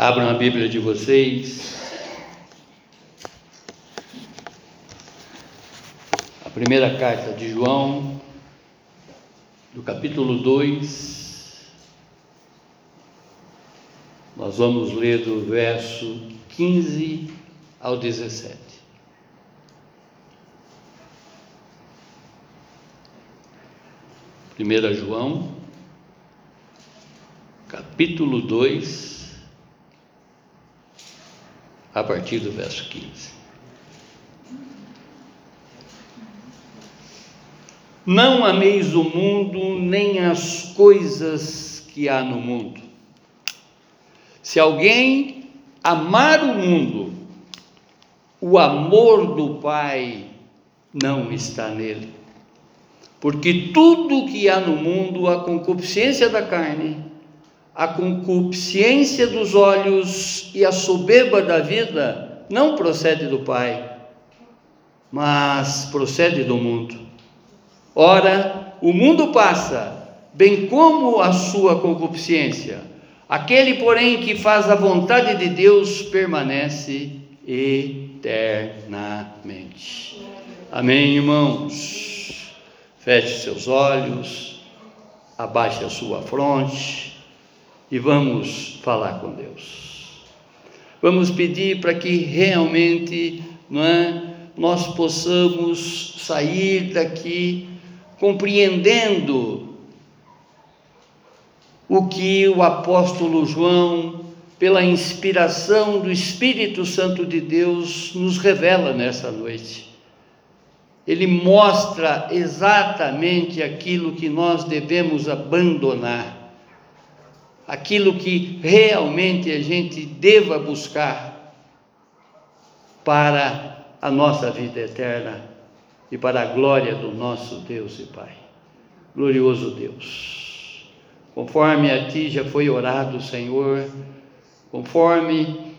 Abram a Bíblia de vocês. A primeira carta de João, do capítulo 2. Nós vamos ler do verso 15 ao 17. Primeira João, capítulo 2, a partir do verso 15. Não ameis o mundo, nem as coisas que há no mundo. Se alguém amar o mundo, o amor do Pai não está nele. Porque tudo que há no mundo, a concupiscência da carne, a concupiscência dos olhos e a soberba da vida não procede do Pai, mas procede do mundo. Ora, o mundo passa, bem como a sua concupiscência. Aquele, porém, que faz a vontade de Deus permanece eternamente. Amém, irmãos? Feche seus olhos, abaixe a sua fronte e vamos falar com Deus. Vamos pedir para que realmente não é, nós possamos sair daqui compreendendo o que o apóstolo João, pela inspiração do Espírito Santo de Deus, nos revela nessa noite. Ele mostra exatamente aquilo que nós devemos abandonar aquilo que realmente a gente deva buscar para a nossa vida eterna e para a glória do nosso Deus e Pai. Glorioso Deus, conforme a Ti já foi orado, Senhor, conforme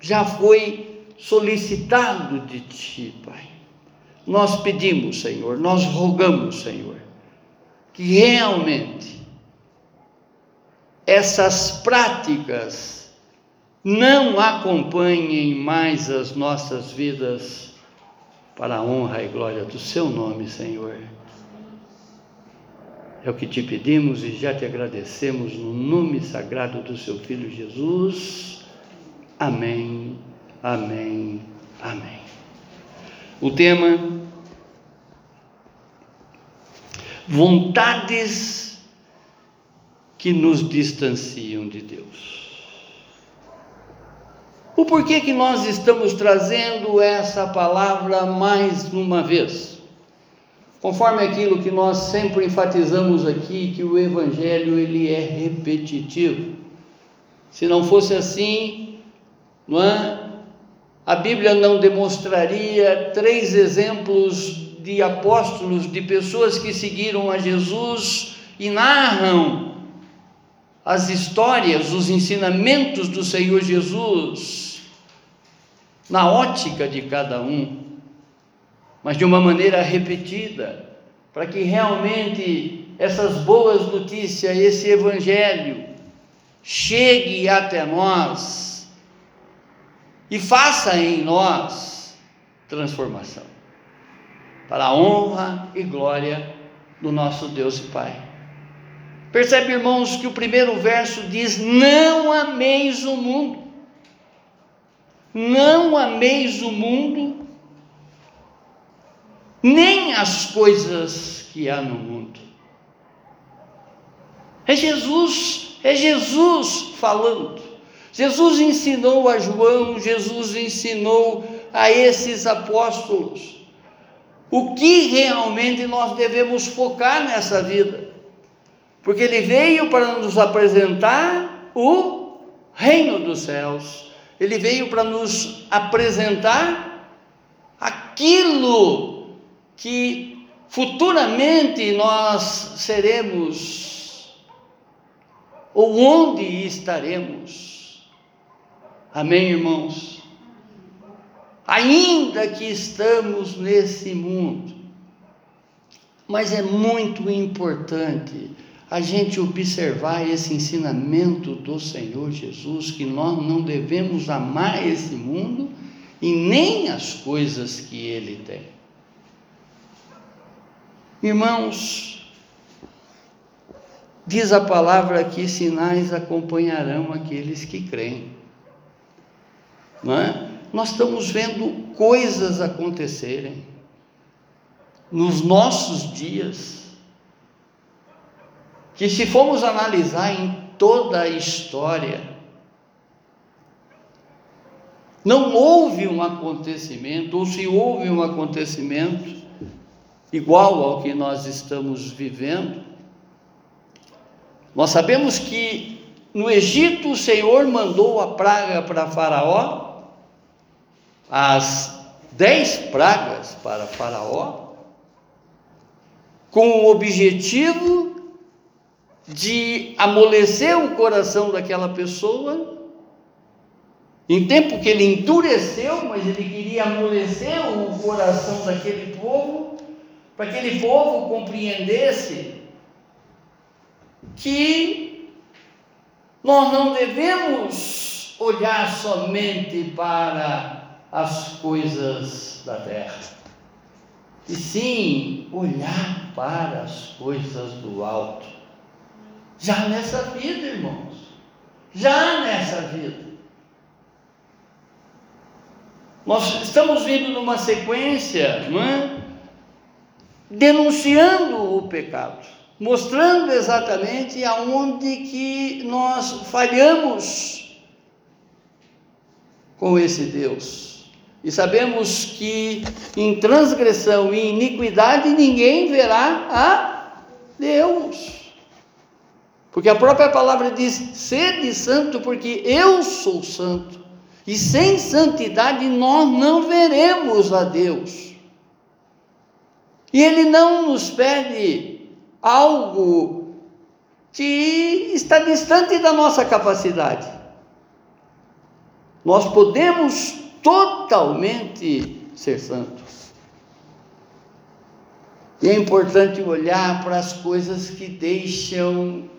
já foi solicitado de Ti, Pai. Nós pedimos, Senhor, nós rogamos, Senhor, que realmente essas práticas não acompanhem mais as nossas vidas para a honra e glória do Seu nome, Senhor. É o que te pedimos e já te agradecemos no nome sagrado do Seu Filho Jesus. Amém, amém, amém. O tema: vontades que nos distanciam de Deus. O porquê que nós estamos trazendo essa palavra mais uma vez? Conforme aquilo que nós sempre enfatizamos aqui, que o evangelho ele é repetitivo. Se não fosse assim, não é? A Bíblia não demonstraria três exemplos de apóstolos, de pessoas que seguiram a Jesus e narram as histórias, os ensinamentos do Senhor Jesus na ótica de cada um, mas de uma maneira repetida, para que realmente essas boas notícias, esse evangelho chegue até nós e faça em nós transformação, para a honra e glória do nosso Deus e Pai. Percebe, irmãos, que o primeiro verso diz: Não ameis o mundo, não ameis o mundo, nem as coisas que há no mundo. É Jesus, é Jesus falando. Jesus ensinou a João, Jesus ensinou a esses apóstolos o que realmente nós devemos focar nessa vida porque ele veio para nos apresentar o reino dos céus, ele veio para nos apresentar aquilo que futuramente nós seremos, ou onde estaremos. Amém, irmãos? Ainda que estamos nesse mundo, mas é muito importante a gente observar esse ensinamento do Senhor Jesus, que nós não devemos amar esse mundo e nem as coisas que ele tem. Irmãos, diz a palavra que sinais acompanharão aqueles que creem. Não é? Nós estamos vendo coisas acontecerem nos nossos dias que se formos analisar em toda a história, não houve um acontecimento, ou se houve um acontecimento igual ao que nós estamos vivendo, nós sabemos que no Egito o Senhor mandou a praga para Faraó, as dez pragas para Faraó, com o objetivo de amolecer o coração daquela pessoa, em tempo que ele endureceu, mas ele queria amolecer o coração daquele povo, para que aquele povo compreendesse que nós não devemos olhar somente para as coisas da terra, e sim olhar para as coisas do alto já nessa vida, irmãos. Já nessa vida. Nós estamos vindo numa sequência, não é? Denunciando o pecado, mostrando exatamente aonde que nós falhamos com esse Deus. E sabemos que em transgressão e iniquidade ninguém verá a Deus. Porque a própria palavra diz: sede santo, porque eu sou santo. E sem santidade nós não veremos a Deus. E Ele não nos pede algo que está distante da nossa capacidade. Nós podemos totalmente ser santos. E é importante olhar para as coisas que deixam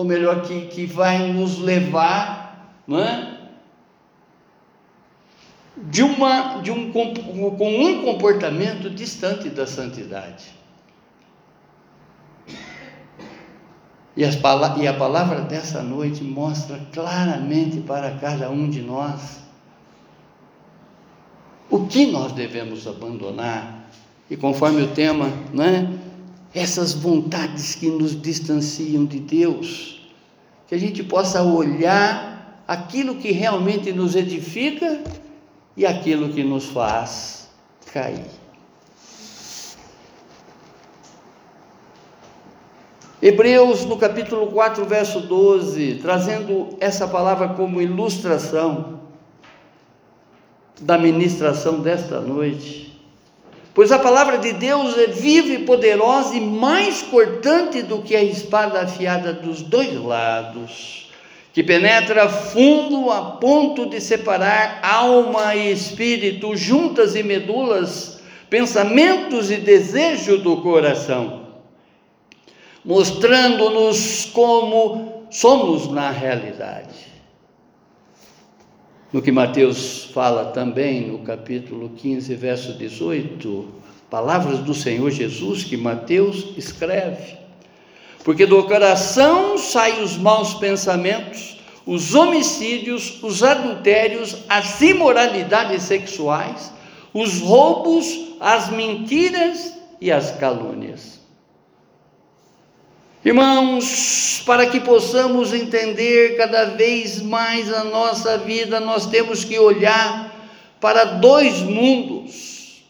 ou melhor, que, que vai nos levar, não é? De, uma, de um, com um comportamento distante da santidade. E, as, e a palavra dessa noite mostra claramente para cada um de nós o que nós devemos abandonar. E conforme o tema, não é? Essas vontades que nos distanciam de Deus, que a gente possa olhar aquilo que realmente nos edifica e aquilo que nos faz cair. Hebreus, no capítulo 4, verso 12, trazendo essa palavra como ilustração da ministração desta noite. Pois a palavra de Deus é viva e poderosa e mais cortante do que a espada afiada dos dois lados, que penetra fundo a ponto de separar alma e espírito, juntas e medulas, pensamentos e desejo do coração, mostrando-nos como somos na realidade. No que Mateus fala também no capítulo 15, verso 18, palavras do Senhor Jesus que Mateus escreve. Porque do coração saem os maus pensamentos, os homicídios, os adultérios, as imoralidades sexuais, os roubos, as mentiras e as calúnias. Irmãos, para que possamos entender cada vez mais a nossa vida, nós temos que olhar para dois mundos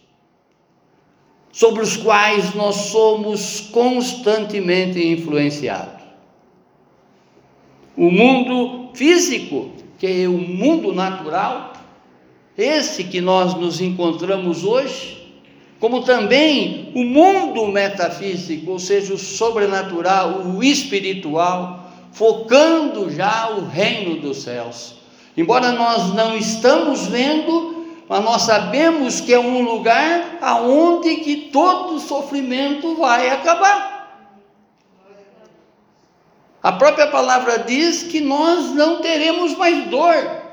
sobre os quais nós somos constantemente influenciados. O mundo físico, que é o mundo natural, esse que nós nos encontramos hoje, como também o mundo metafísico, ou seja, o sobrenatural, o espiritual, focando já o reino dos céus. Embora nós não estamos vendo, mas nós sabemos que é um lugar aonde que todo sofrimento vai acabar. A própria palavra diz que nós não teremos mais dor.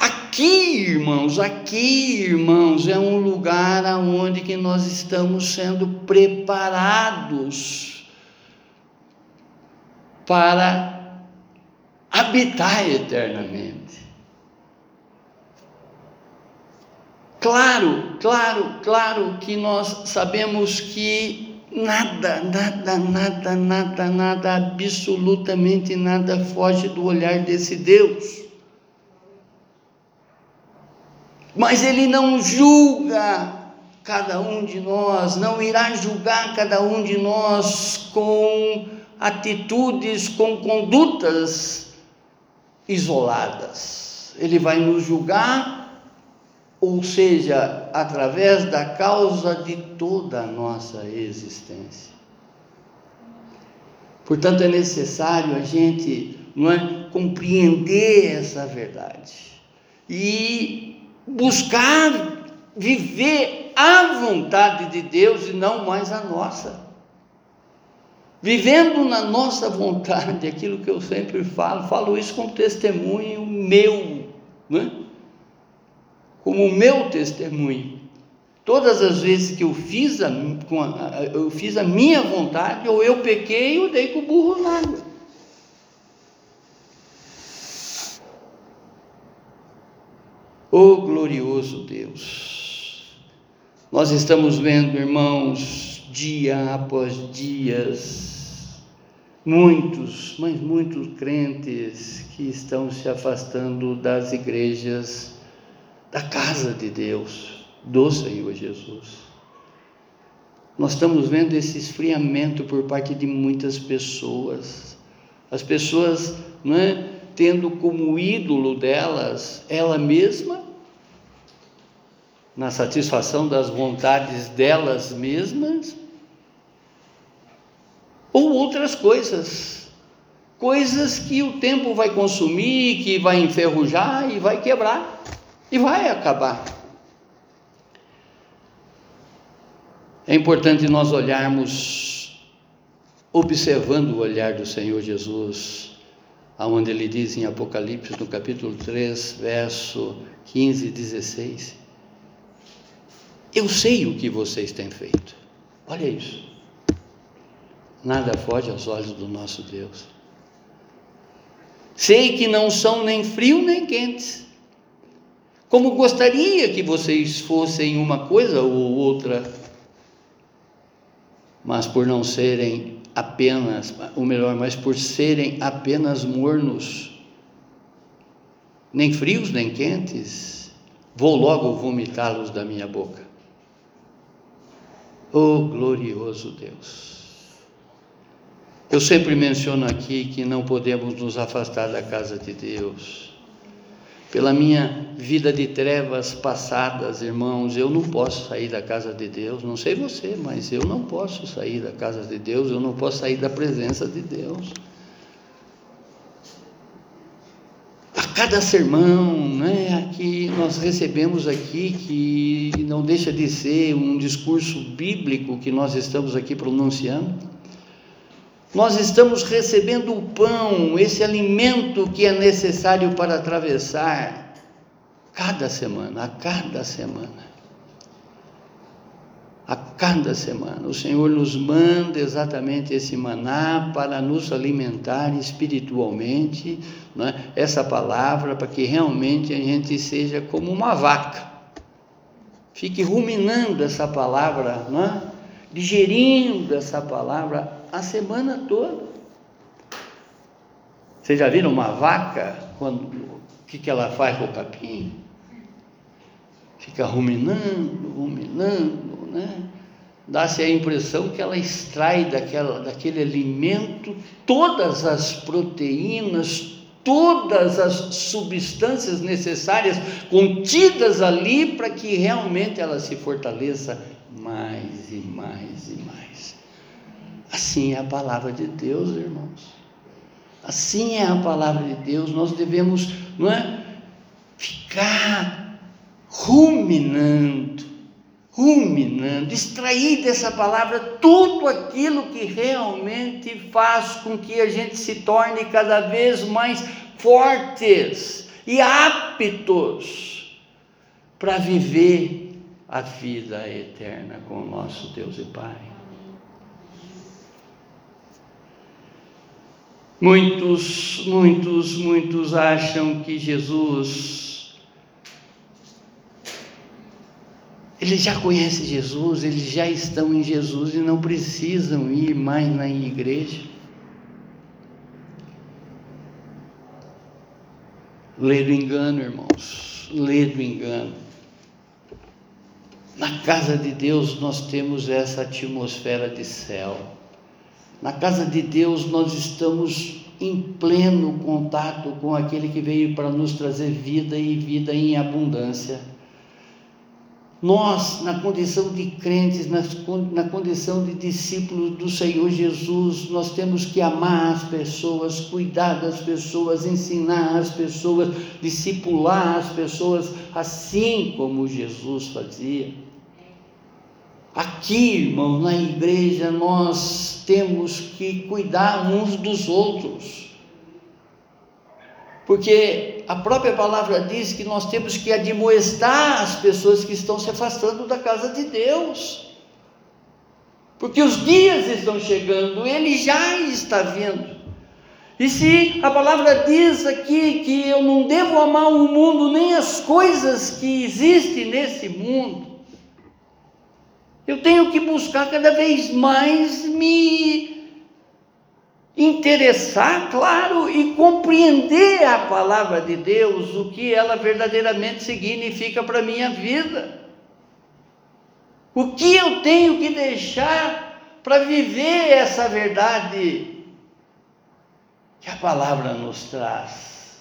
Aqui, irmãos, aqui, irmãos, é um lugar aonde que nós estamos sendo preparados para habitar eternamente. Claro, claro, claro que nós sabemos que nada, nada, nada, nada, nada, absolutamente nada foge do olhar desse Deus mas Ele não julga cada um de nós, não irá julgar cada um de nós com atitudes, com condutas isoladas. Ele vai nos julgar, ou seja, através da causa de toda a nossa existência. Portanto, é necessário a gente não é, compreender essa verdade e buscar viver a vontade de Deus e não mais a nossa. Vivendo na nossa vontade, aquilo que eu sempre falo, falo isso como testemunho meu, né? como meu testemunho. Todas as vezes que eu fiz a, eu fiz a minha vontade, ou eu pequei, eu dei com o burro na água. Oh glorioso Deus! Nós estamos vendo, irmãos, dia após dias, muitos, mas muitos crentes que estão se afastando das igrejas, da casa de Deus, do Senhor Jesus. Nós estamos vendo esse esfriamento por parte de muitas pessoas. As pessoas, não é? tendo como ídolo delas ela mesma, na satisfação das vontades delas mesmas, ou outras coisas, coisas que o tempo vai consumir, que vai enferrujar e vai quebrar e vai acabar. É importante nós olharmos, observando o olhar do Senhor Jesus, aonde ele diz em Apocalipse, no capítulo 3, verso 15 e 16: Eu sei o que vocês têm feito. Olha isso. Nada foge aos olhos do nosso Deus. Sei que não são nem frio nem quentes. Como gostaria que vocês fossem uma coisa ou outra, mas por não serem apenas, ou melhor, mas por serem apenas mornos, nem frios nem quentes, vou logo vomitá-los da minha boca. Oh glorioso Deus! Eu sempre menciono aqui que não podemos nos afastar da casa de Deus pela minha vida de trevas passadas, irmãos, eu não posso sair da casa de Deus, não sei você, mas eu não posso sair da casa de Deus, eu não posso sair da presença de Deus. A cada sermão né, que nós recebemos aqui, que não deixa de ser um discurso bíblico que nós estamos aqui pronunciando, nós estamos recebendo o pão, esse alimento que é necessário para atravessar cada semana, a cada semana. A cada semana. O Senhor nos manda exatamente esse maná para nos alimentar espiritualmente, é? essa palavra, para que realmente a gente seja como uma vaca. Fique ruminando essa palavra, não é? digerindo essa palavra a semana toda. Vocês já viram uma vaca? Quando, o que, que ela faz com o capim? Fica ruminando, ruminando, né? Dá-se a impressão que ela extrai daquela, daquele alimento todas as proteínas, todas as substâncias necessárias contidas ali para que realmente ela se fortaleça mais e mais e mais. Assim é a palavra de Deus, irmãos. Assim é a palavra de Deus. Nós devemos, não é, ficar ruminando ruminando, extrair dessa palavra tudo aquilo que realmente faz com que a gente se torne cada vez mais fortes e aptos para viver a vida eterna com o nosso Deus e Pai. Muitos, muitos, muitos acham que Jesus, eles já conhecem Jesus, eles já estão em Jesus e não precisam ir mais na igreja. Lê do engano, irmãos, lê do engano. Na casa de Deus nós temos essa atmosfera de céu. Na casa de Deus nós estamos em pleno contato com aquele que veio para nos trazer vida e vida em abundância. Nós, na condição de crentes, na condição de discípulos do Senhor Jesus, nós temos que amar as pessoas, cuidar das pessoas, ensinar as pessoas, discipular as pessoas, assim como Jesus fazia. Aqui, irmãos, na igreja, nós temos que cuidar uns dos outros. Porque a própria palavra diz que nós temos que admoestar as pessoas que estão se afastando da casa de Deus. Porque os dias estão chegando, ele já está vindo. E se a palavra diz aqui que eu não devo amar o mundo nem as coisas que existem nesse mundo, eu tenho que buscar cada vez mais me interessar, claro, e compreender a palavra de Deus, o que ela verdadeiramente significa para a minha vida. O que eu tenho que deixar para viver essa verdade que a palavra nos traz.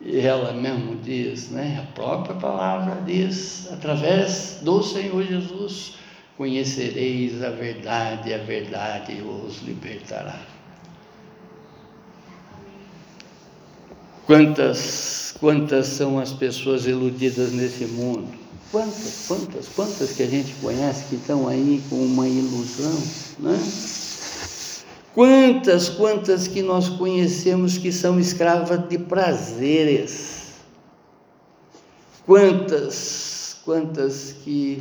E ela mesmo diz, né? A própria palavra diz, através do Senhor Jesus, conhecereis a verdade, a verdade os libertará. Quantas, quantas são as pessoas iludidas nesse mundo? Quantas, quantas, quantas que a gente conhece que estão aí com uma ilusão, né? Quantas, quantas que nós conhecemos que são escravas de prazeres? Quantas, quantas que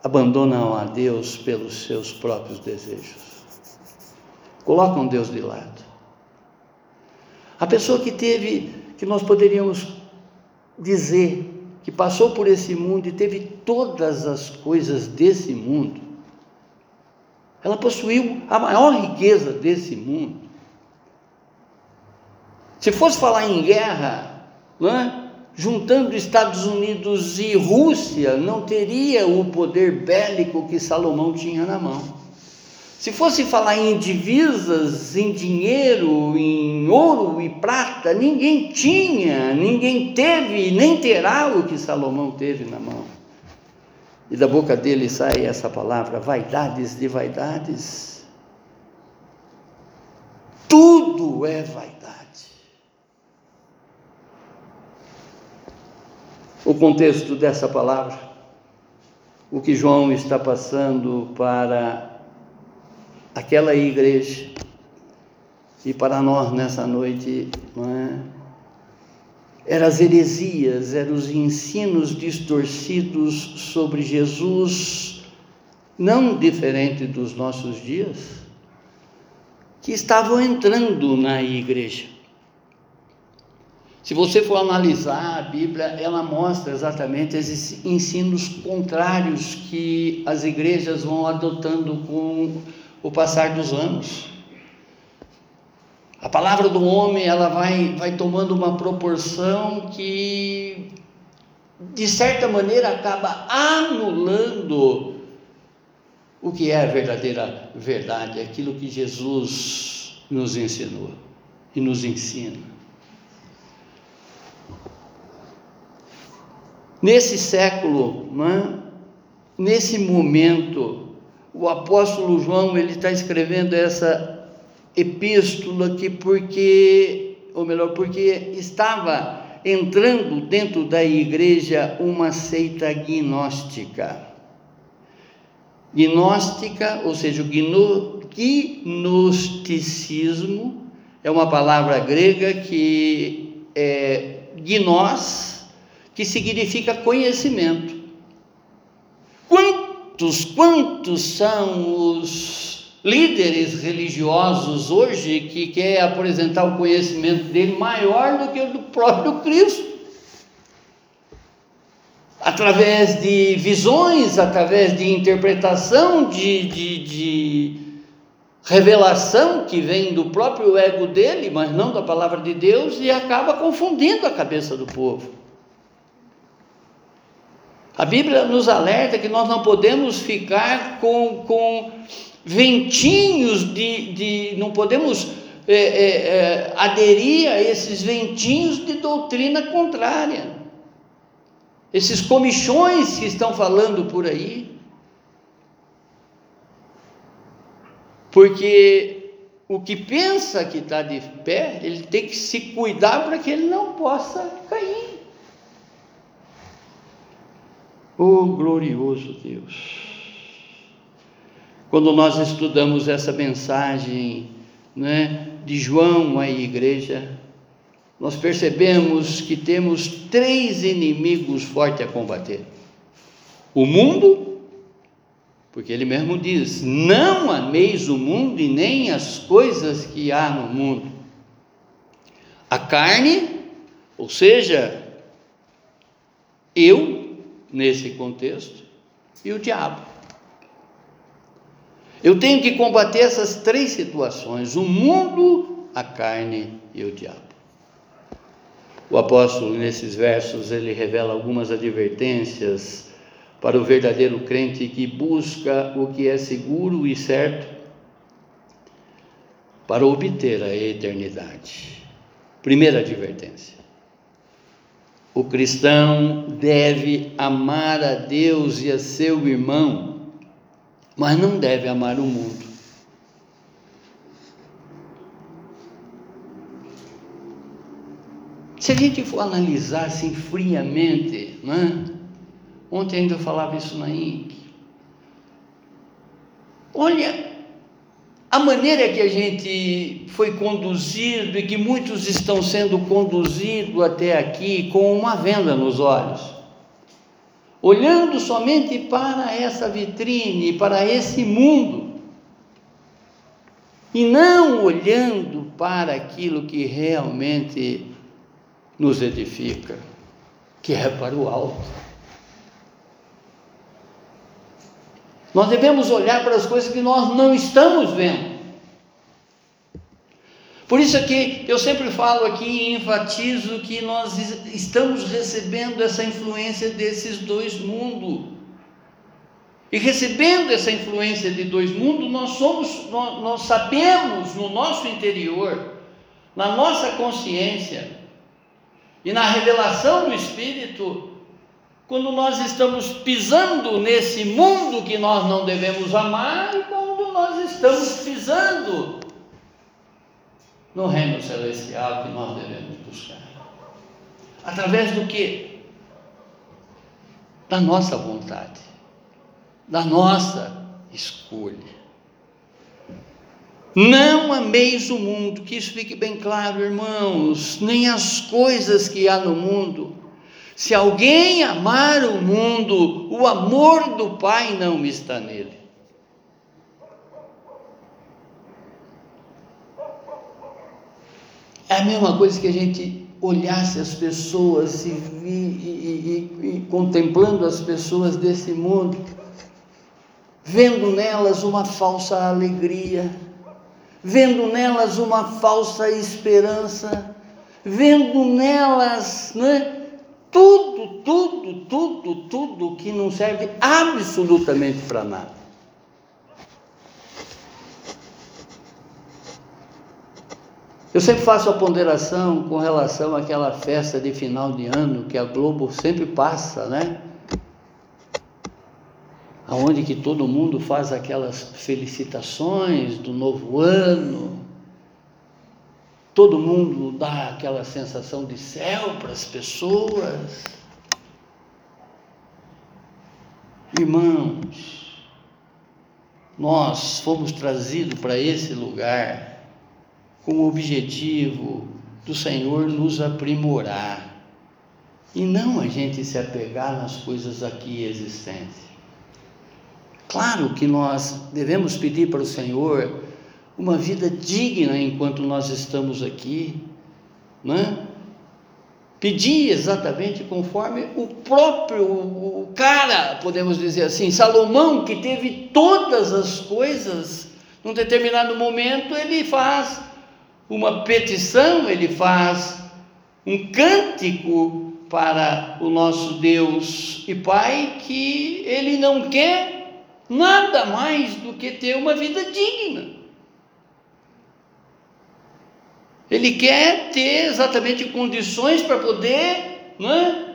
abandonam a Deus pelos seus próprios desejos. Colocam Deus de lado. A pessoa que teve, que nós poderíamos dizer, que passou por esse mundo e teve todas as coisas desse mundo, ela possuiu a maior riqueza desse mundo. Se fosse falar em guerra, é? juntando Estados Unidos e Rússia, não teria o poder bélico que Salomão tinha na mão. Se fosse falar em divisas, em dinheiro, em ouro e prata, ninguém tinha, ninguém teve, nem terá o que Salomão teve na mão. E da boca dele sai essa palavra: vaidades de vaidades. Tudo é vaidade. o contexto dessa palavra, o que João está passando para aquela igreja e para nós nessa noite, é? Eram as heresias, eram os ensinos distorcidos sobre Jesus, não diferente dos nossos dias, que estavam entrando na igreja. Se você for analisar a Bíblia, ela mostra exatamente esses ensinos contrários que as igrejas vão adotando com o passar dos anos. A palavra do homem, ela vai, vai tomando uma proporção que, de certa maneira, acaba anulando o que é a verdadeira verdade, aquilo que Jesus nos ensinou e nos ensina. Nesse século, é? nesse momento, o apóstolo João ele está escrevendo essa epístola que porque, ou melhor, porque estava entrando dentro da igreja uma seita gnóstica. Gnóstica, ou seja, o gnosticismo é uma palavra grega que é gnós, que significa conhecimento. Quantos, quantos são os líderes religiosos hoje que quer apresentar o conhecimento dele maior do que o do próprio Cristo? Através de visões, através de interpretação, de, de, de revelação que vem do próprio ego dele, mas não da palavra de Deus, e acaba confundindo a cabeça do povo. A Bíblia nos alerta que nós não podemos ficar com, com ventinhos de, de não podemos é, é, é, aderir a esses ventinhos de doutrina contrária, esses comichões que estão falando por aí, porque o que pensa que está de pé, ele tem que se cuidar para que ele não possa cair. Oh glorioso Deus! Quando nós estudamos essa mensagem né, de João à igreja, nós percebemos que temos três inimigos fortes a combater: o mundo, porque ele mesmo diz: não ameis o mundo e nem as coisas que há no mundo. A carne, ou seja, eu nesse contexto e o diabo. Eu tenho que combater essas três situações: o mundo, a carne e o diabo. O apóstolo, nesses versos, ele revela algumas advertências para o verdadeiro crente que busca o que é seguro e certo para obter a eternidade. Primeira advertência: o cristão deve amar a Deus e a seu irmão, mas não deve amar o mundo. Se a gente for analisar assim friamente, né? ontem ainda eu falava isso na INC, olha a maneira que a gente foi conduzido e que muitos estão sendo conduzidos até aqui com uma venda nos olhos, olhando somente para essa vitrine, para esse mundo, e não olhando para aquilo que realmente nos edifica, que é para o alto. Nós devemos olhar para as coisas que nós não estamos vendo. Por isso é que eu sempre falo aqui e enfatizo que nós estamos recebendo essa influência desses dois mundos. E recebendo essa influência de dois mundos, nós somos, nós, nós sabemos no nosso interior, na nossa consciência e na revelação do Espírito, quando nós estamos pisando nesse mundo que nós não devemos amar e quando nós estamos pisando no reino celestial que nós devemos buscar. Através do que? Da nossa vontade, da nossa escolha. Não ameis o mundo, que isso fique bem claro, irmãos, nem as coisas que há no mundo. Se alguém amar o mundo, o amor do Pai não está nele. É a mesma coisa que a gente olhasse as pessoas e, e, e, e contemplando as pessoas desse mundo, vendo nelas uma falsa alegria, vendo nelas uma falsa esperança, vendo nelas, né? Tudo, tudo, tudo, tudo que não serve absolutamente para nada. Eu sempre faço a ponderação com relação àquela festa de final de ano que a Globo sempre passa, né? Aonde que todo mundo faz aquelas felicitações do novo ano. Todo mundo dá aquela sensação de céu para as pessoas. Irmãos, nós fomos trazidos para esse lugar com o objetivo do Senhor nos aprimorar e não a gente se apegar nas coisas aqui existentes. Claro que nós devemos pedir para o Senhor uma vida digna enquanto nós estamos aqui, né? Pedir exatamente conforme o próprio o cara, podemos dizer assim, Salomão, que teve todas as coisas, num determinado momento ele faz uma petição, ele faz um cântico para o nosso Deus e Pai que ele não quer nada mais do que ter uma vida digna. Ele quer ter exatamente condições para poder né,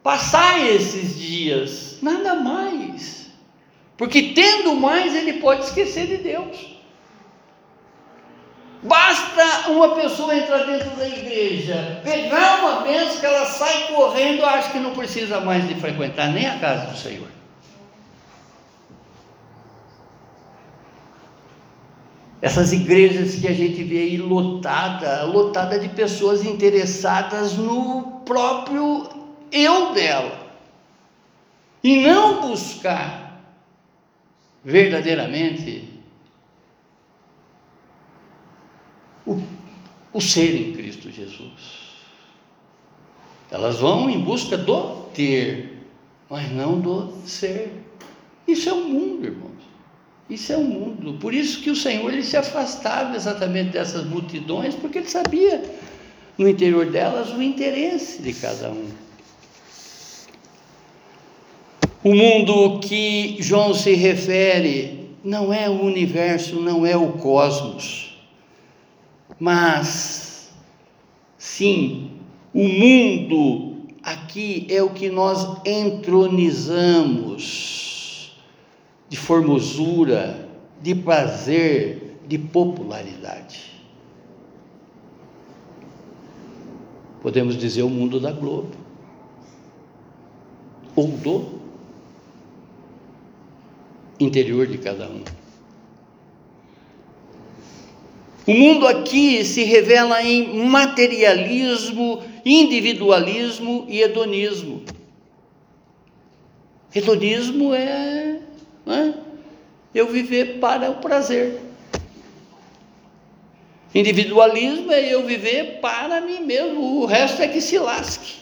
passar esses dias, nada mais. Porque tendo mais, ele pode esquecer de Deus. Basta uma pessoa entrar dentro da igreja, pegar uma bênção que ela sai correndo, acha que não precisa mais de frequentar nem a casa do Senhor. Essas igrejas que a gente vê aí lotada, lotada de pessoas interessadas no próprio eu dela. E não buscar verdadeiramente o, o ser em Cristo Jesus. Elas vão em busca do ter, mas não do ser. Isso é o mundo, irmãos. Isso é o mundo. Por isso que o Senhor ele se afastava exatamente dessas multidões, porque ele sabia no interior delas o interesse de cada um. O mundo que João se refere não é o universo, não é o cosmos, mas sim, o mundo aqui é o que nós entronizamos de formosura, de prazer, de popularidade. Podemos dizer o mundo da Globo, ou do interior de cada um. O mundo aqui se revela em materialismo, individualismo e hedonismo. Hedonismo é né? eu viver para o prazer. Individualismo é eu viver para mim mesmo, o resto é que se lasque.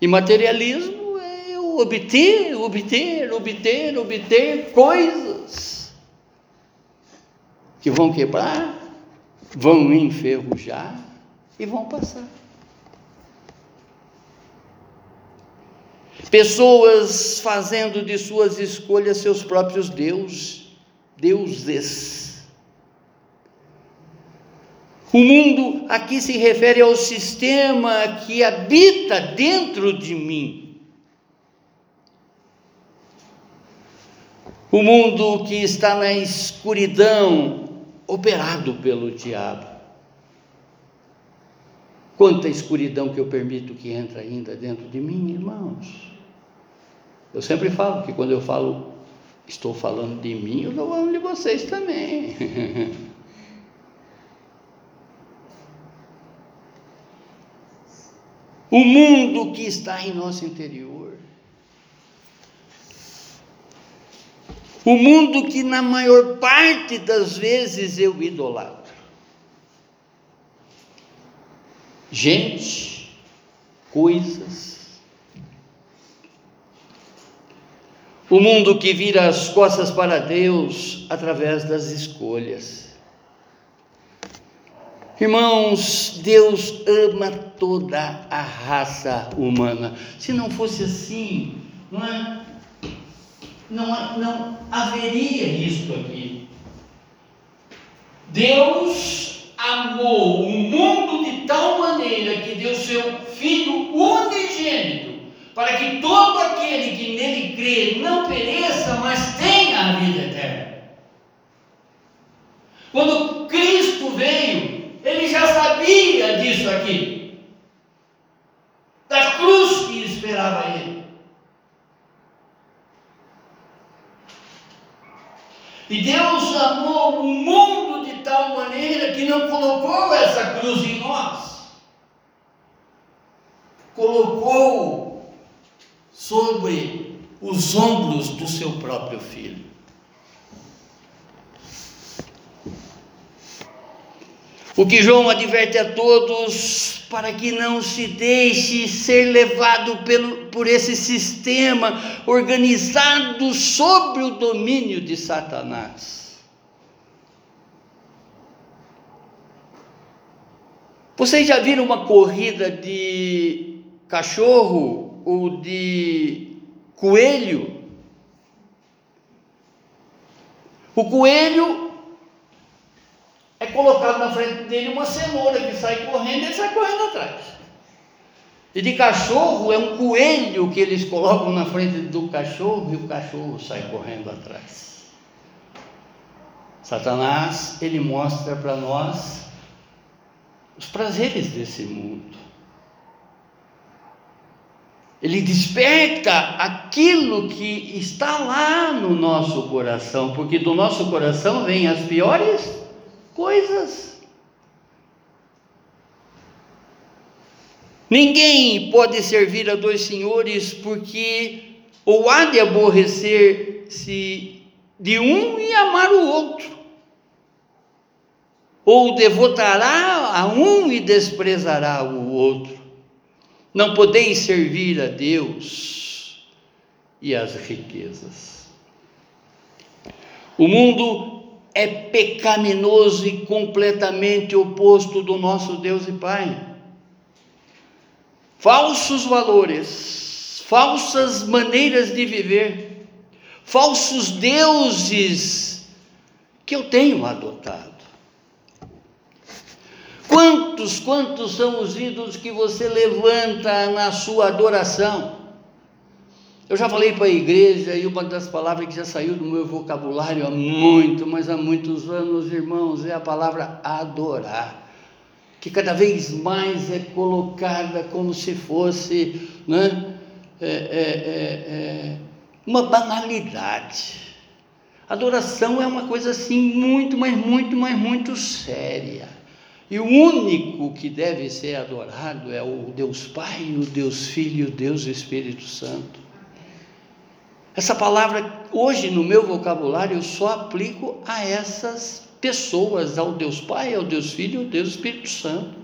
E materialismo é eu obter, obter, obter, obter coisas que vão quebrar, vão enferrujar e vão passar. Pessoas fazendo de suas escolhas seus próprios deus, deuses. O mundo aqui se refere ao sistema que habita dentro de mim. O mundo que está na escuridão, operado pelo diabo. Quanta escuridão que eu permito que entre ainda dentro de mim, irmãos. Eu sempre falo que quando eu falo, estou falando de mim, eu estou falando de vocês também. o mundo que está em nosso interior. O mundo que na maior parte das vezes eu idolatro. Gente, coisas, O mundo que vira as costas para Deus através das escolhas. Irmãos, Deus ama toda a raça humana. Se não fosse assim, não, é, não, não haveria isto aqui. Deus amou o mundo de tal maneira que deu seu Filho unigênito para que todo aquele que nele crê não pereça, mas tenha a vida eterna. Quando Cristo veio, ele já sabia disso aqui, da cruz que esperava ele. E Deus amou o mundo de tal maneira que não colocou essa cruz em nós, colocou sobre os ombros do seu próprio filho. O que João adverte a todos para que não se deixe ser levado pelo, por esse sistema organizado sobre o domínio de Satanás. Vocês já viram uma corrida de cachorro ou de coelho? O coelho é colocado na frente dele uma cenoura que sai correndo e ele sai correndo atrás. E de cachorro é um coelho que eles colocam na frente do cachorro e o cachorro sai correndo atrás. Satanás, ele mostra para nós os prazeres desse mundo. Ele desperta aquilo que está lá no nosso coração, porque do nosso coração vêm as piores coisas. Ninguém pode servir a dois senhores, porque ou há de aborrecer-se de um e amar o outro, ou devotará a um e desprezará o outro. Não podeis servir a Deus e as riquezas. O mundo é pecaminoso e completamente oposto do nosso Deus e Pai. Falsos valores, falsas maneiras de viver, falsos deuses que eu tenho adotado. Quantos, quantos são os ídolos que você levanta na sua adoração? Eu já falei para a igreja e uma das palavras que já saiu do meu vocabulário há muito, mas há muitos anos, irmãos, é a palavra adorar, que cada vez mais é colocada como se fosse né, é, é, é, é uma banalidade. Adoração é uma coisa assim muito, mas muito, mas muito séria. E o único que deve ser adorado é o Deus Pai, o Deus Filho, o Deus Espírito Santo. Essa palavra, hoje no meu vocabulário, eu só aplico a essas pessoas, ao Deus Pai, ao Deus Filho, ao Deus Espírito Santo.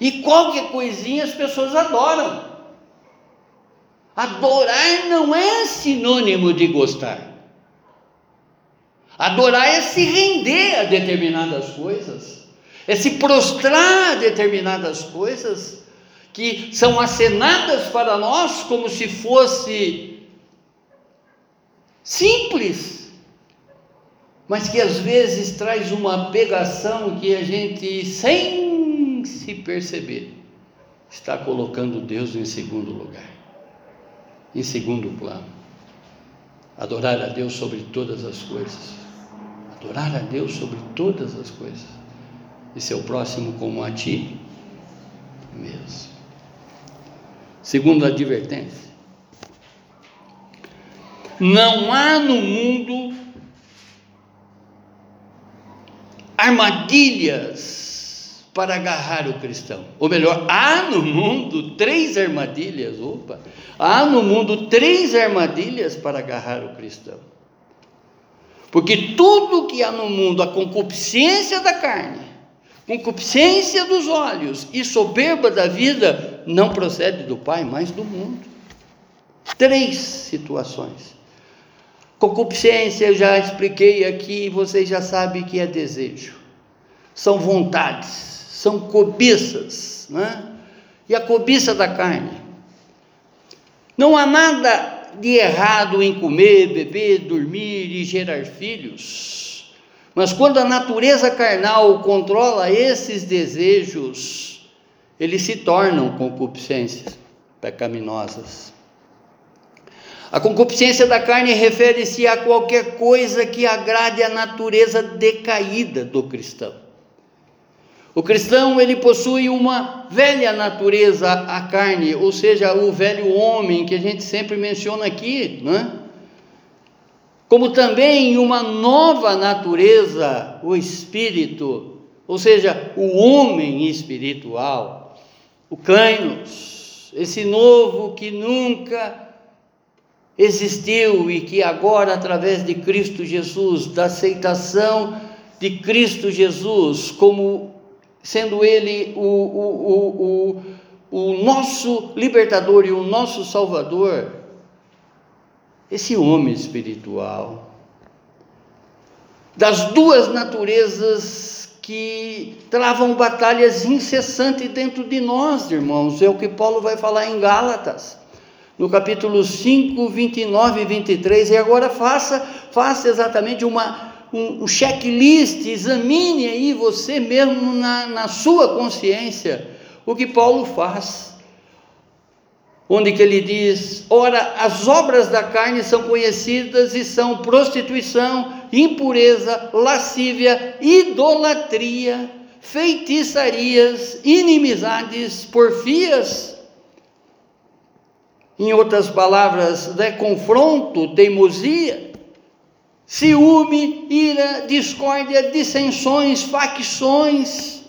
E qualquer coisinha as pessoas adoram. Adorar não é sinônimo de gostar. Adorar é se render a determinadas coisas, é se prostrar a determinadas coisas que são acenadas para nós como se fosse simples, mas que às vezes traz uma pegação que a gente, sem se perceber, está colocando Deus em segundo lugar, em segundo plano. Adorar a Deus sobre todas as coisas, adorar a Deus sobre todas as coisas, e seu próximo como a ti mesmo. Segundo a advertência, não há no mundo armadilhas para agarrar o cristão. Ou melhor, há no mundo três armadilhas, opa, há no mundo três armadilhas para agarrar o cristão. Porque tudo que há no mundo, a concupiscência da carne, concupiscência dos olhos e soberba da vida não procede do Pai, mas do mundo. Três situações. Concupiscência, eu já expliquei aqui, vocês já sabem que é desejo. São vontades, são cobiças, né? E a cobiça da carne. Não há nada de errado em comer, beber, dormir e gerar filhos mas quando a natureza carnal controla esses desejos, eles se tornam concupiscências pecaminosas. A concupiscência da carne refere-se a qualquer coisa que agrade a natureza decaída do cristão. O cristão ele possui uma velha natureza a carne, ou seja, o velho homem que a gente sempre menciona aqui, né? Como também uma nova natureza, o espírito, ou seja, o homem espiritual, o Kainos, esse novo que nunca existiu e que agora, através de Cristo Jesus, da aceitação de Cristo Jesus, como sendo Ele o, o, o, o, nosso libertador e o nosso salvador, esse homem espiritual, das duas naturezas que travam batalhas incessantes dentro de nós, irmãos, é o que Paulo vai falar em Gálatas no capítulo 5, 29 e 23, e agora faça, faça exatamente uma, um, um checklist, examine aí você mesmo na, na sua consciência o que Paulo faz. Onde que ele diz: Ora, as obras da carne são conhecidas e são prostituição, impureza, lascívia, idolatria, feitiçarias, inimizades, porfias, em outras palavras, né, confronto, teimosia, ciúme, ira, discórdia, dissensões, facções.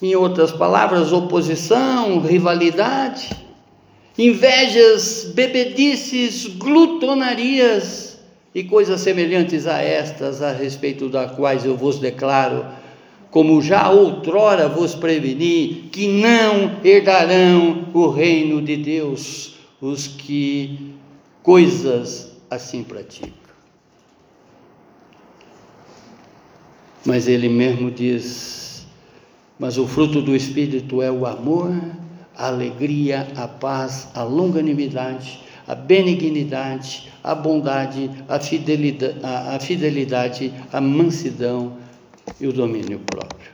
Em outras palavras, oposição, rivalidade, invejas, bebedices, glutonarias e coisas semelhantes a estas, a respeito das quais eu vos declaro como já outrora vos preveni, que não herdarão o reino de Deus os que coisas assim praticam. Mas ele mesmo diz: Mas o fruto do Espírito é o amor, a alegria, a paz, a longanimidade, a benignidade, a bondade, a fidelidade, a, fidelidade, a mansidão e o domínio próprio.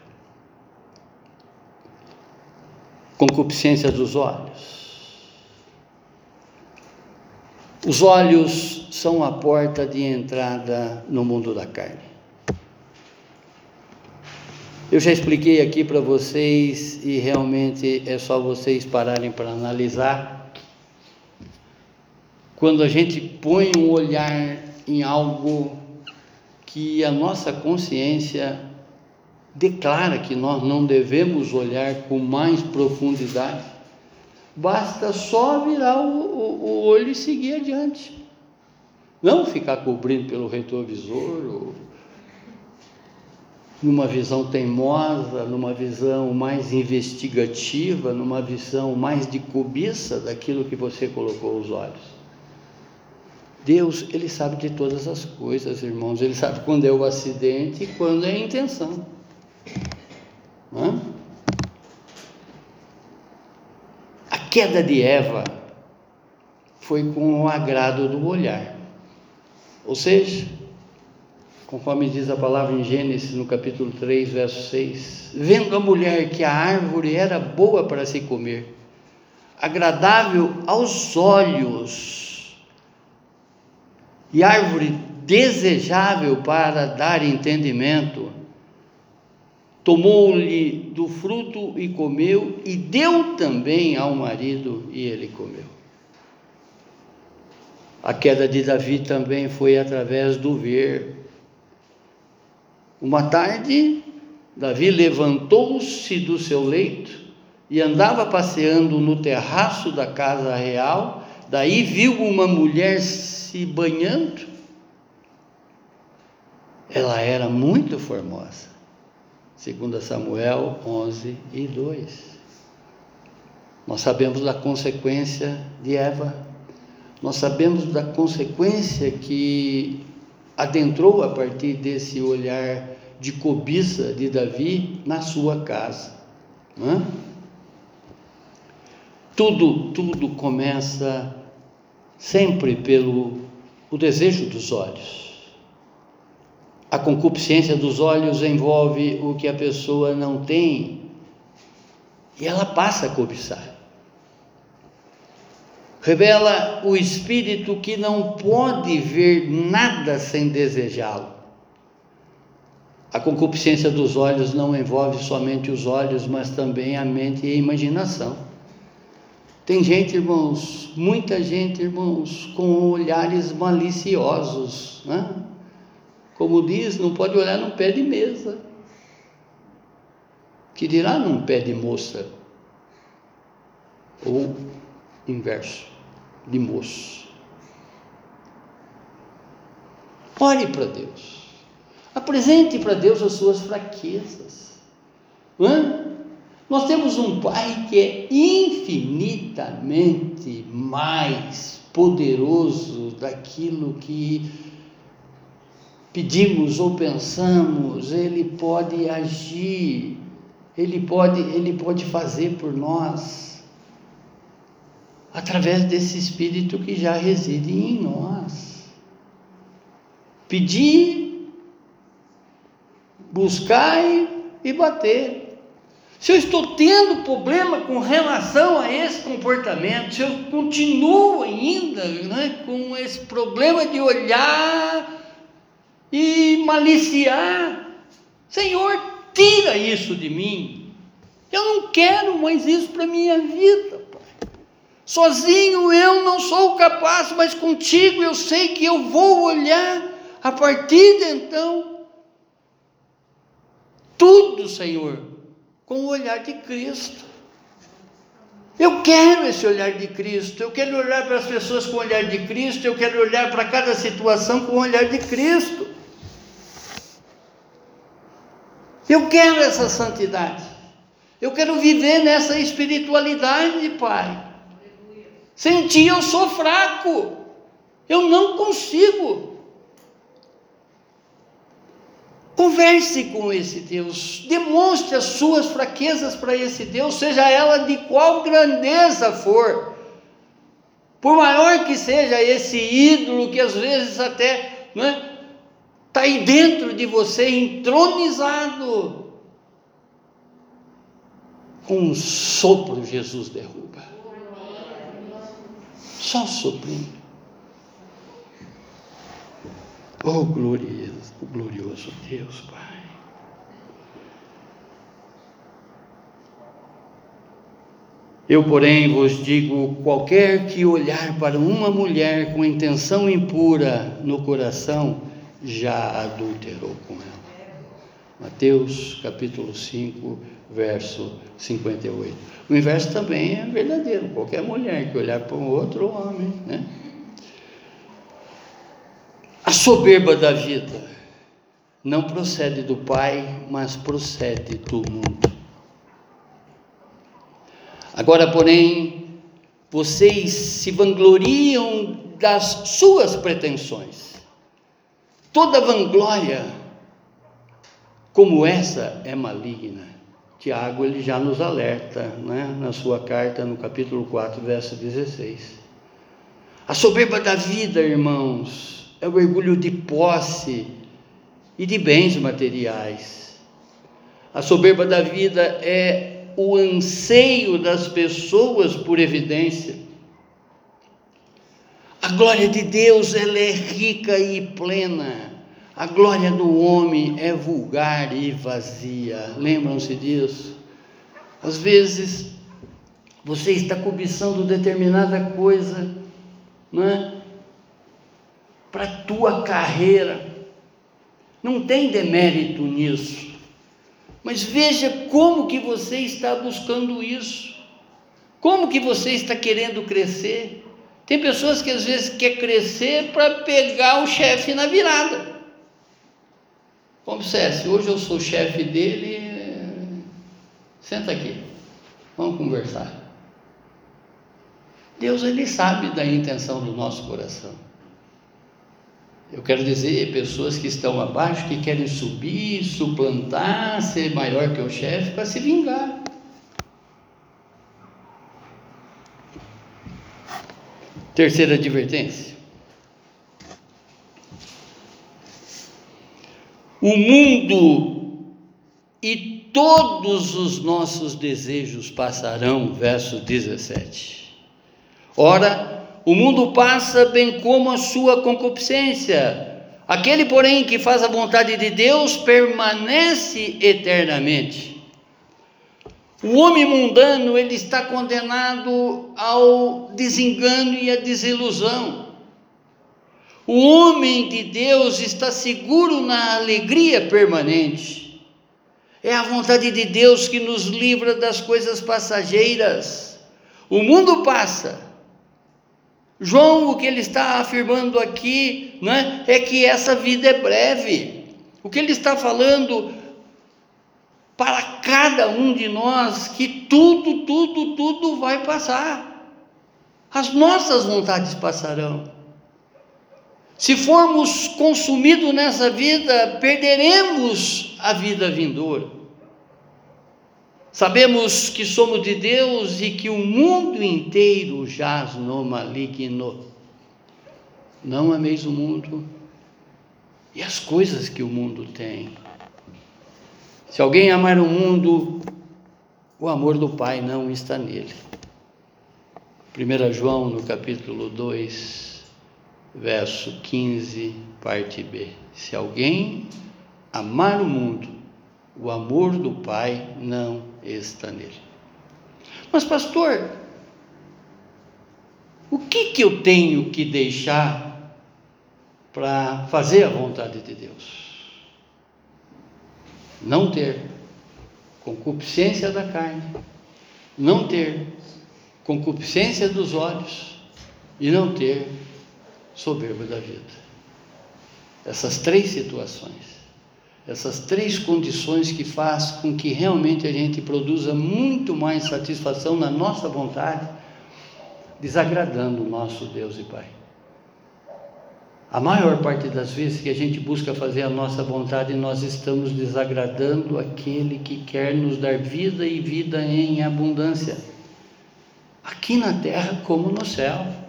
Concupiscência dos olhos. Os olhos são a porta de entrada no mundo da carne. Eu já expliquei aqui para vocês e realmente é só vocês pararem para analisar. Quando a gente põe um olhar em algo que a nossa consciência declara que nós não devemos olhar com mais profundidade, basta só virar o, o, o olho e seguir adiante. Não ficar cobrindo pelo retrovisor, ou numa visão teimosa, numa visão mais investigativa, numa visão mais de cobiça daquilo que você colocou os olhos. Deus, Ele sabe de todas as coisas, irmãos. Ele sabe quando é o acidente e quando é a intenção. A queda de Eva foi com o agrado do olhar. Ou seja, conforme diz a palavra em Gênesis, no capítulo 3, verso 6, vendo a mulher que a árvore era boa para se comer, agradável aos olhos, e árvore desejável para dar entendimento, tomou-lhe do fruto e comeu, e deu também ao marido, e ele comeu. A queda de Davi também foi através do ver. Uma tarde, Davi levantou-se do seu leito e andava passeando no terraço da casa real. Daí viu uma mulher se banhando. Ela era muito formosa, segundo Samuel 11 e 2. Nós sabemos da consequência de Eva, nós sabemos da consequência que adentrou a partir desse olhar de cobiça de Davi na sua casa. Não é? Tudo, tudo começa sempre pelo o desejo dos olhos. A concupiscência dos olhos envolve o que a pessoa não tem e ela passa a cobiçar. Revela o espírito que não pode ver nada sem desejá-lo. A concupiscência dos olhos não envolve somente os olhos, mas também a mente e a imaginação. Tem gente, irmãos, muita gente, irmãos, com olhares maliciosos, né? Como diz, não pode olhar num pé de mesa, que dirá num pé de moça, ou inverso, de moço. Ore para Deus. Apresente para Deus as suas fraquezas. Nós temos um Pai que é infinitamente mais poderoso daquilo que pedimos ou pensamos, Ele pode agir, Ele pode, Ele pode fazer por nós, através desse Espírito que já reside em nós. Pedir buscai e bater. Se eu estou tendo problema com relação a esse comportamento, se eu continuo ainda né, com esse problema de olhar e maliciar, Senhor, tira isso de mim. Eu não quero mais isso para minha vida. Sozinho eu não sou capaz, mas contigo eu sei que eu vou olhar a partir de então tudo, Senhor, com o olhar de Cristo. Eu quero esse olhar de Cristo, eu quero olhar para as pessoas com o olhar de Cristo, eu quero olhar para cada situação com o olhar de Cristo. Eu quero essa santidade, eu quero viver nessa espiritualidade, Pai. Sem Ti eu sou fraco, eu não consigo. Converse com esse Deus, demonstre as suas fraquezas para esse Deus, seja ela de qual grandeza for. Por maior que seja esse ídolo que às vezes até está é, tá aí dentro de você, entronizado, com um sopro Jesus derruba. Só soprinho. Oh, glorioso, glorioso Deus, Pai. Eu, porém, vos digo: qualquer que olhar para uma mulher com intenção impura no coração, já adulterou com ela. Mateus capítulo 5, verso 58. O inverso também é verdadeiro. Qualquer mulher que olhar para um outro homem, né? A soberba da vida não procede do Pai, mas procede do mundo. Agora, porém, vocês se vangloriam das suas pretensões. Toda vanglória como essa é maligna. Tiago ele já nos alerta, né, na sua carta no capítulo 4, verso 16. A soberba da vida, irmãos, é o orgulho de posse e de bens materiais. A soberba da vida é o anseio das pessoas por evidência. A glória de Deus ela é rica e plena. A glória do homem é vulgar e vazia. Lembram-se disso? Às vezes você está cobiçando determinada coisa, não é? para tua carreira. Não tem demérito nisso. Mas veja como que você está buscando isso. Como que você está querendo crescer? Tem pessoas que às vezes quer crescer para pegar o chefe na virada. Como se hoje eu sou chefe dele, senta aqui, vamos conversar. Deus ele sabe da intenção do nosso coração. Eu quero dizer, pessoas que estão abaixo, que querem subir, suplantar, ser maior que o chefe para se vingar. Terceira advertência. O mundo e todos os nossos desejos passarão, verso 17. Ora, O mundo passa, bem como a sua concupiscência. Aquele, porém, que faz a vontade de Deus permanece eternamente. O homem mundano, ele está condenado ao desengano e à desilusão. O homem de Deus está seguro na alegria permanente. É a vontade de Deus que nos livra das coisas passageiras. O mundo passa. João, o que ele está afirmando aqui, né, é que essa vida é breve. O que ele está falando para cada um de nós que tudo, tudo, tudo vai passar. As nossas vontades passarão. Se formos consumidos nessa vida, perderemos a vida vindoura. Sabemos que somos de Deus e que o mundo inteiro jaz no maligno. Não ameis o mundo e as coisas que o mundo tem. Se alguém amar o mundo, o amor do Pai não está nele. 1 João, no capítulo 2, verso 15, parte B. Se alguém amar o mundo, o amor do Pai não está nele. Mas, pastor, o que, que eu tenho que deixar para fazer a vontade de Deus? Não ter concupiscência da carne, não ter concupiscência dos olhos e não ter soberbo da vida. Essas três situações, essas três condições que faz com que realmente a gente produza muito mais satisfação na nossa vontade, desagradando o nosso Deus e Pai. A maior parte das vezes que a gente busca fazer a nossa vontade, nós estamos desagradando aquele que quer nos dar vida e vida em abundância, aqui na terra como no céu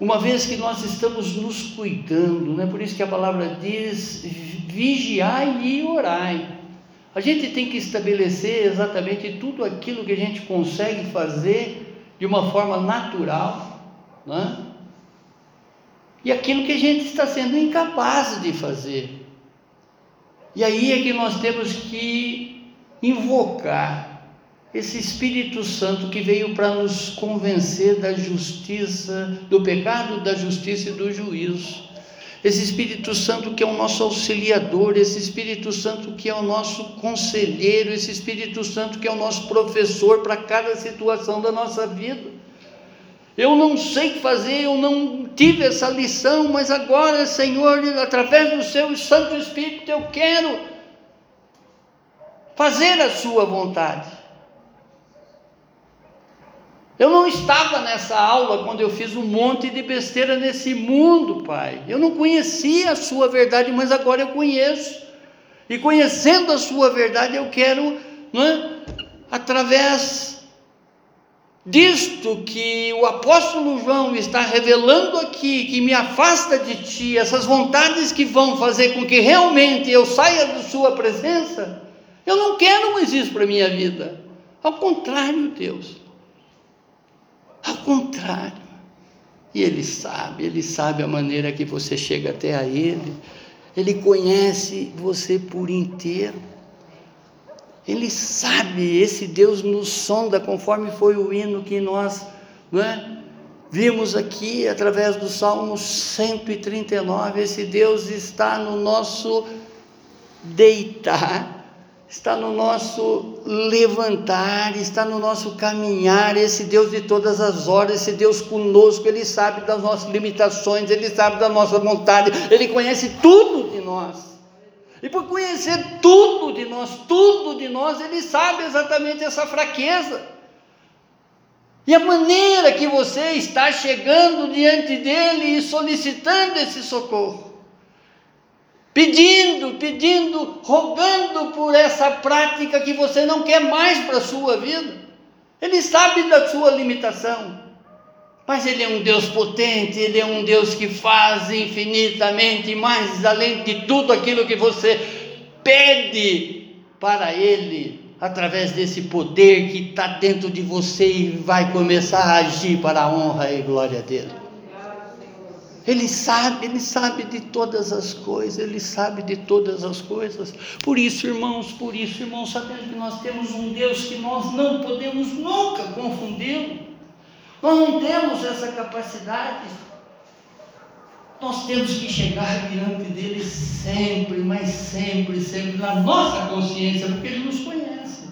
uma vez que nós estamos nos cuidando, né? por isso que a palavra diz: vigiai e orai. A gente tem que estabelecer exatamente tudo aquilo que a gente consegue fazer de uma forma natural, né? e aquilo que a gente está sendo incapaz de fazer. E aí é que nós temos que invocar esse Espírito Santo que veio para nos convencer da justiça, do pecado, da justiça e do juízo. Esse Espírito Santo que é o nosso auxiliador, esse Espírito Santo que é o nosso conselheiro, esse Espírito Santo que é o nosso professor para cada situação da nossa vida. Eu não sei fazer, eu não tive essa lição, mas agora, Senhor, através do seu Santo Espírito, eu quero fazer a Sua vontade. Eu não estava nessa aula quando eu fiz um monte de besteira nesse mundo, Pai. Eu não conhecia a Sua verdade, mas agora eu conheço. E conhecendo a Sua verdade, eu quero, é? através disto que o apóstolo João está revelando aqui, que me afasta de Ti, essas vontades que vão fazer com que realmente eu saia da Sua presença, eu não quero mais isso para a minha vida. Ao contrário, Deus. Ao contrário. E Ele sabe, Ele sabe a maneira que você chega até a Ele. Ele conhece você por inteiro. Ele sabe, esse Deus nos sonda, conforme foi o hino que nós é? vimos aqui através do Salmo 139. Esse Deus está no nosso deitar está no nosso levantar, está no nosso caminhar. Esse Deus de todas as horas, esse Deus conosco, Ele sabe das nossas limitações, Ele sabe da nossa vontade, Ele conhece tudo de nós. E por conhecer tudo de nós, tudo de nós, Ele sabe exatamente essa fraqueza. E a maneira que você está chegando diante dele e solicitando esse socorro pedindo, pedindo, rogando por essa prática que você não quer mais para a sua vida. Ele sabe da sua limitação, mas Ele é um Deus potente, Ele é um Deus que faz infinitamente mais além de tudo aquilo que você pede para Ele, através desse poder que está dentro de você e vai começar a agir para a honra e glória dele. Ele sabe, ele sabe de todas as coisas, ele sabe de todas as coisas. Por isso, irmãos, por isso, irmãos, sabendo que nós temos um Deus que nós não podemos nunca confundi-lo. Nós não temos essa capacidade. Nós temos que chegar diante dele sempre, mas sempre, sempre, na nossa consciência, porque ele nos conhece.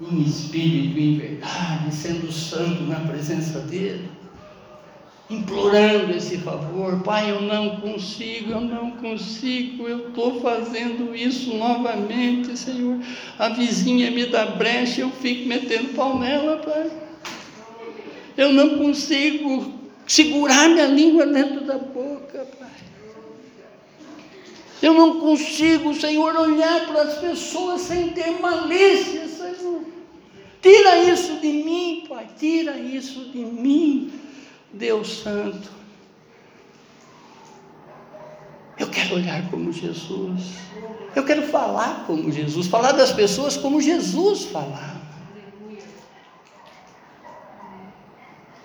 Em espírito, em verdade, sendo santo na presença dele implorando esse favor. Pai, eu não consigo, eu não consigo, eu estou fazendo isso novamente, Senhor. A vizinha me dá brecha, eu fico metendo pau nela, Pai. Eu não consigo segurar minha língua dentro da boca, Pai. Eu não consigo, Senhor, olhar para as pessoas sem ter malícia, Senhor. Tira isso de mim, Pai, tira isso de mim. Deus Santo. Eu quero olhar como Jesus. Eu quero falar como Jesus, falar das pessoas como Jesus falava.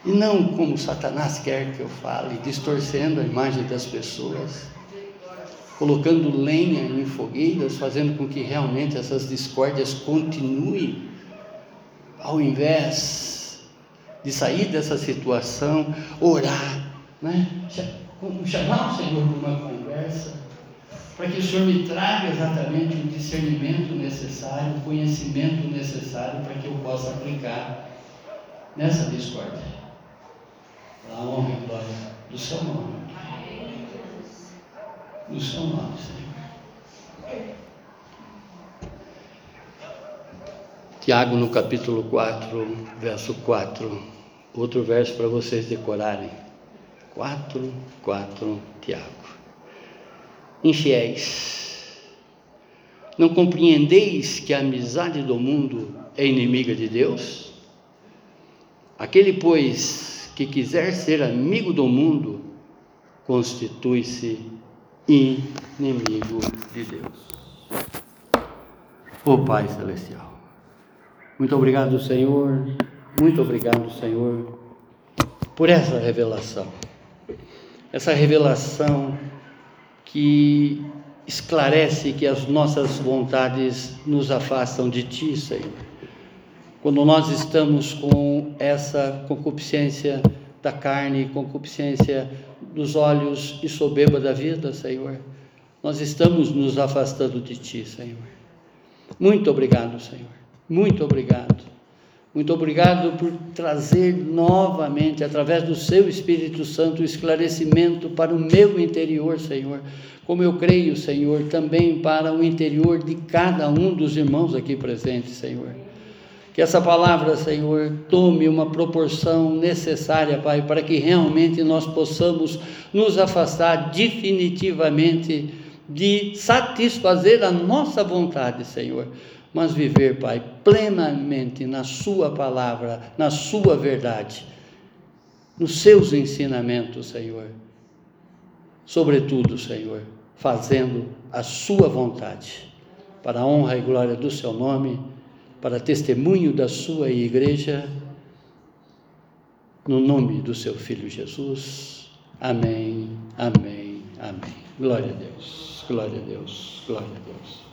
E não como Satanás quer que eu fale, distorcendo a imagem das pessoas, colocando lenha em fogueiras, fazendo com que realmente essas discórdias continuem, ao invés de sair dessa situação, orar, né? chamar o Senhor para uma conversa, para que o Senhor me traga exatamente o discernimento necessário, o conhecimento necessário para que eu possa aplicar nessa discórdia. A honra e glória do seu nome. Do seu nome, Senhor. Tiago, no capítulo 4, verso 4. Outro verso para vocês decorarem. 4, 4, Tiago. Infiéis, não compreendeis que a amizade do mundo é inimiga de Deus? Aquele, pois, que quiser ser amigo do mundo, constitui-se inimigo de Deus. O Pai Celestial. Muito obrigado, Senhor. Muito obrigado, Senhor, por essa revelação. Essa revelação que esclarece que as nossas vontades nos afastam de Ti, Senhor. Quando nós estamos com essa concupiscência da carne, concupiscência dos olhos e soberba da vida, Senhor, nós estamos nos afastando de Ti, Senhor. Muito obrigado, Senhor. Muito obrigado. Muito obrigado por trazer novamente, através do seu Espírito Santo, o esclarecimento para o meu interior, Senhor. Como eu creio, Senhor, também para o interior de cada um dos irmãos aqui presentes, Senhor. Que essa palavra, Senhor, tome uma proporção necessária, Pai, para que realmente nós possamos nos afastar definitivamente de satisfazer a nossa vontade, Senhor mas viver, Pai, plenamente na Sua palavra, na Sua verdade, nos Seus ensinamentos, Senhor. Sobretudo, Senhor, fazendo a Sua vontade, para a honra e glória do Seu nome, para testemunho da Sua igreja, no nome do Seu Filho Jesus. Amém, amém, amém. Glória a Deus, glória a Deus, glória a Deus.